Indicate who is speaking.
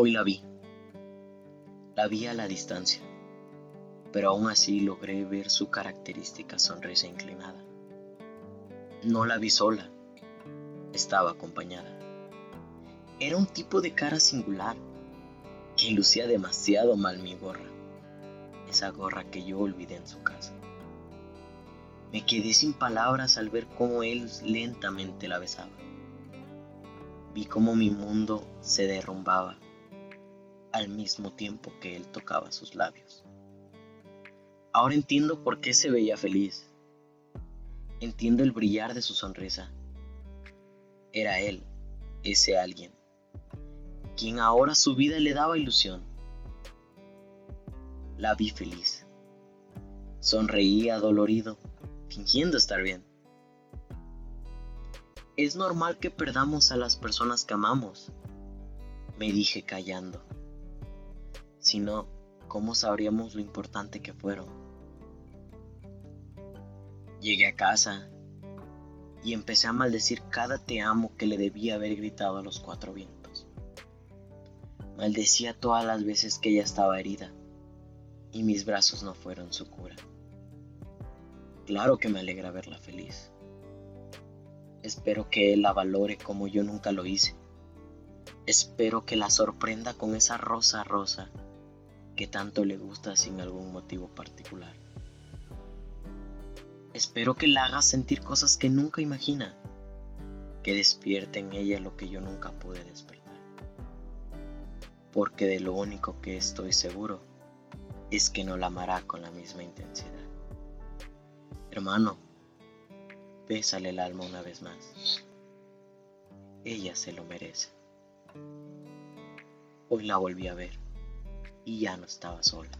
Speaker 1: Hoy la vi. La vi a la distancia, pero aún así logré ver su característica sonrisa inclinada. No la vi sola, estaba acompañada. Era un tipo de cara singular, que lucía demasiado mal mi gorra, esa gorra que yo olvidé en su casa. Me quedé sin palabras al ver cómo él lentamente la besaba. Vi cómo mi mundo se derrumbaba al mismo tiempo que él tocaba sus labios. Ahora entiendo por qué se veía feliz. Entiendo el brillar de su sonrisa. Era él, ese alguien, quien ahora su vida le daba ilusión. La vi feliz. Sonreía dolorido fingiendo estar bien. Es normal que perdamos a las personas que amamos, me dije callando. Si no, ¿cómo sabríamos lo importante que fueron? Llegué a casa y empecé a maldecir cada te amo que le debía haber gritado a los cuatro vientos. Maldecía todas las veces que ella estaba herida y mis brazos no fueron su cura. Claro que me alegra verla feliz. Espero que él la valore como yo nunca lo hice. Espero que la sorprenda con esa rosa rosa que tanto le gusta sin algún motivo particular. Espero que la haga sentir cosas que nunca imagina, que despierte en ella lo que yo nunca pude despertar. Porque de lo único que estoy seguro es que no la amará con la misma intensidad. Hermano, bésale el alma una vez más. Ella se lo merece. Hoy la volví a ver y ya no estaba sola.